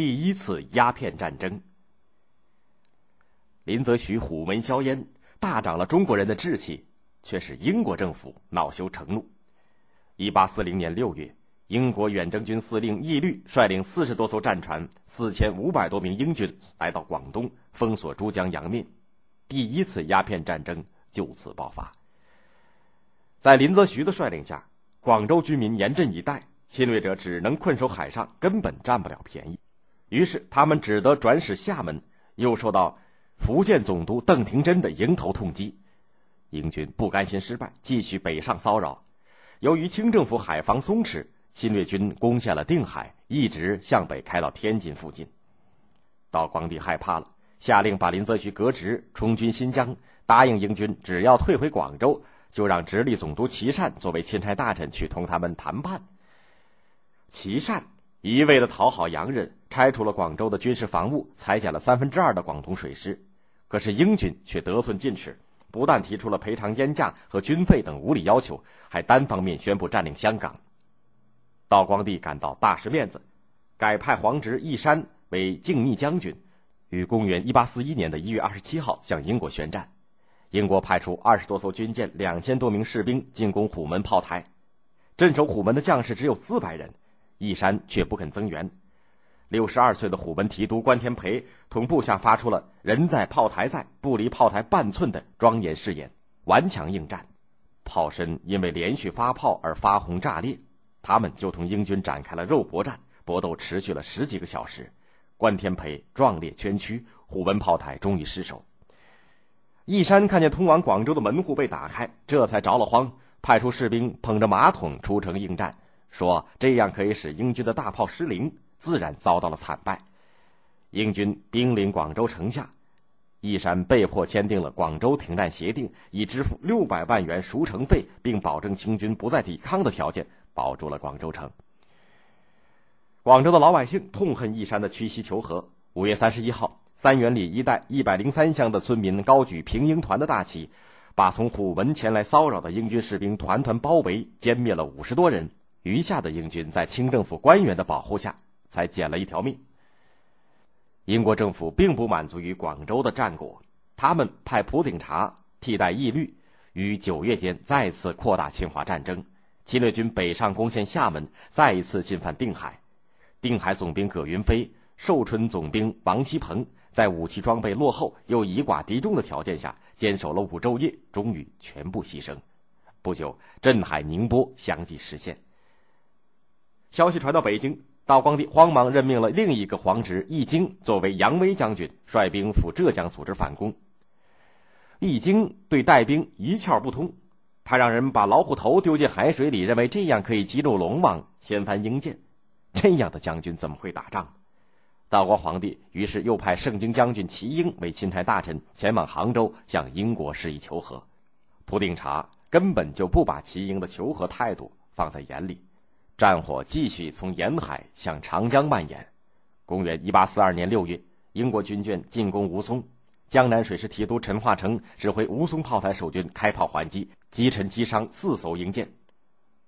第一次鸦片战争。林则徐虎门销烟，大涨了中国人的志气，却使英国政府恼羞成怒。一八四零年六月，英国远征军司令义律率领四十多艘战船、四千五百多名英军来到广东，封锁珠江洋面，第一次鸦片战争就此爆发。在林则徐的率领下，广州居民严阵以待，侵略者只能困守海上，根本占不了便宜。于是他们只得转使厦门，又受到。福建总督邓廷珍的迎头痛击，英军不甘心失败，继续北上骚扰。由于清政府海防松弛，侵略军攻下了定海，一直向北开到天津附近。道光帝害怕了，下令把林则徐革职，充军新疆，答应英军只要退回广州，就让直隶总督琦善作为钦差大臣去同他们谈判。琦善一味的讨好洋人，拆除了广州的军事防务，裁减了三分之二的广东水师。可是英军却得寸进尺，不但提出了赔偿烟价和军费等无理要求，还单方面宣布占领香港。道光帝感到大失面子，改派皇侄义山为靖密将军，于公元一八四一年的一月二十七号向英国宣战。英国派出二十多艘军舰、两千多名士兵进攻虎门炮台，镇守虎门的将士只有四百人，义山却不肯增援。六十二岁的虎门提督关天培同部下发出了“人在炮台在，不离炮台半寸”的庄严誓言，顽强应战。炮身因为连续发炮而发红炸裂，他们就同英军展开了肉搏战，搏斗持续了十几个小时。关天培壮烈捐躯，虎门炮台终于失守。义山看见通往广州的门户被打开，这才着了慌，派出士兵捧着马桶出城应战，说这样可以使英军的大炮失灵。自然遭到了惨败，英军兵临广州城下，义山被迫签订了广州停战协定，以支付六百万元赎城费，并保证清军不再抵抗的条件，保住了广州城。广州的老百姓痛恨义山的屈膝求和。五月三十一号，三元里一带一百零三乡的村民高举平英团的大旗，把从虎门前来骚扰的英军士兵团团包围，歼灭了五十多人。余下的英军在清政府官员的保护下。才捡了一条命。英国政府并不满足于广州的战果，他们派普鼎查替代义律，于九月间再次扩大侵华战争。侵略军北上攻陷厦门，再一次进犯定海。定海总兵葛云飞、寿春总兵王锡鹏在武器装备落后又以寡敌众的条件下，坚守了五昼夜，终于全部牺牲。不久，镇海、宁波相继实现。消息传到北京。道光帝慌忙任命了另一个皇侄义经作为扬威将军，率兵赴浙江组织反攻。义经对带兵一窍不通，他让人把老虎头丢进海水里，认为这样可以激怒龙王，掀翻英舰。这样的将军怎么会打仗？道光皇帝于是又派盛京将军齐英为钦差大臣，前往杭州向英国示意求和。普定查根本就不把齐英的求和态度放在眼里。战火继续从沿海向长江蔓延。公元一八四二年六月，英国军舰进攻吴淞，江南水师提督陈化成指挥吴淞炮台守军开炮还击，击沉击伤四艘英舰。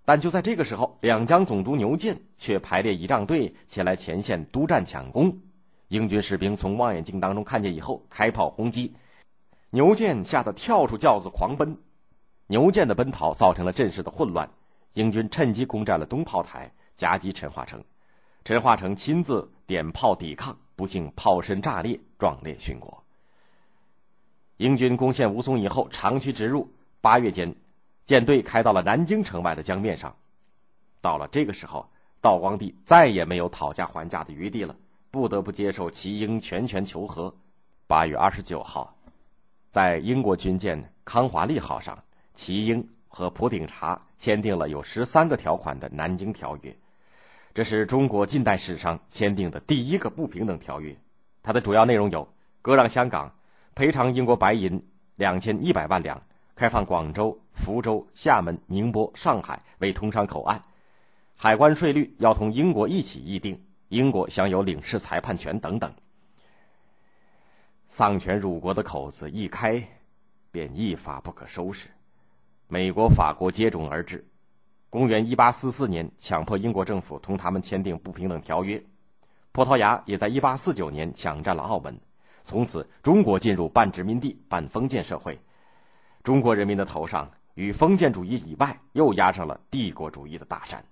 但就在这个时候，两江总督牛建却排列仪仗队前来前线督战抢攻。英军士兵从望远镜当中看见以后，开炮轰击。牛建吓得跳出轿子狂奔。牛建的奔逃造成了阵势的混乱。英军趁机攻占了东炮台，夹击陈化成。陈化成亲自点炮抵抗，不幸炮身炸裂，壮烈殉国。英军攻陷吴淞以后，长驱直入。八月间，舰队开到了南京城外的江面上。到了这个时候，道光帝再也没有讨价还价的余地了，不得不接受齐英全权求和。八月二十九号，在英国军舰康华利号上，齐英。和普鼎茶签订了有十三个条款的《南京条约》，这是中国近代史上签订的第一个不平等条约。它的主要内容有：割让香港，赔偿英国白银两千一百万两，开放广州、福州、厦门、宁波、上海为通商口岸，海关税率要同英国一起议定，英国享有领事裁判权等等。丧权辱国的口子一开，便一发不可收拾。美国、法国接踵而至，公元一八四四年，强迫英国政府同他们签订不平等条约。葡萄牙也在1849年抢占了澳门，从此中国进入半殖民地半封建社会。中国人民的头上，与封建主义以外，又压上了帝国主义的大山。